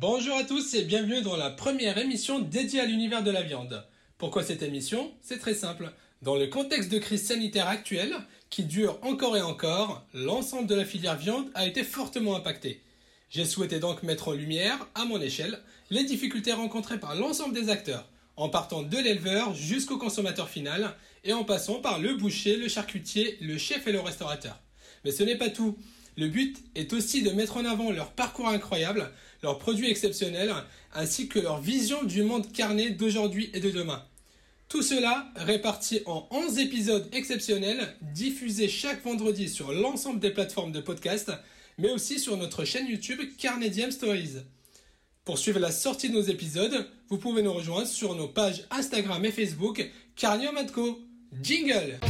Bonjour à tous et bienvenue dans la première émission dédiée à l'univers de la viande. Pourquoi cette émission? C'est très simple. Dans le contexte de crise sanitaire actuelle, qui dure encore et encore, l'ensemble de la filière viande a été fortement impacté. J'ai souhaité donc mettre en lumière, à mon échelle, les difficultés rencontrées par l'ensemble des acteurs, en partant de l'éleveur jusqu'au consommateur final, et en passant par le boucher, le charcutier, le chef et le restaurateur. Mais ce n'est pas tout. Le but est aussi de mettre en avant leur parcours incroyable, leurs produits exceptionnels, ainsi que leur vision du monde carné d'aujourd'hui et de demain. Tout cela réparti en 11 épisodes exceptionnels, diffusés chaque vendredi sur l'ensemble des plateformes de podcast, mais aussi sur notre chaîne YouTube Carnedium Stories. Pour suivre la sortie de nos épisodes, vous pouvez nous rejoindre sur nos pages Instagram et Facebook Carnium. Jingle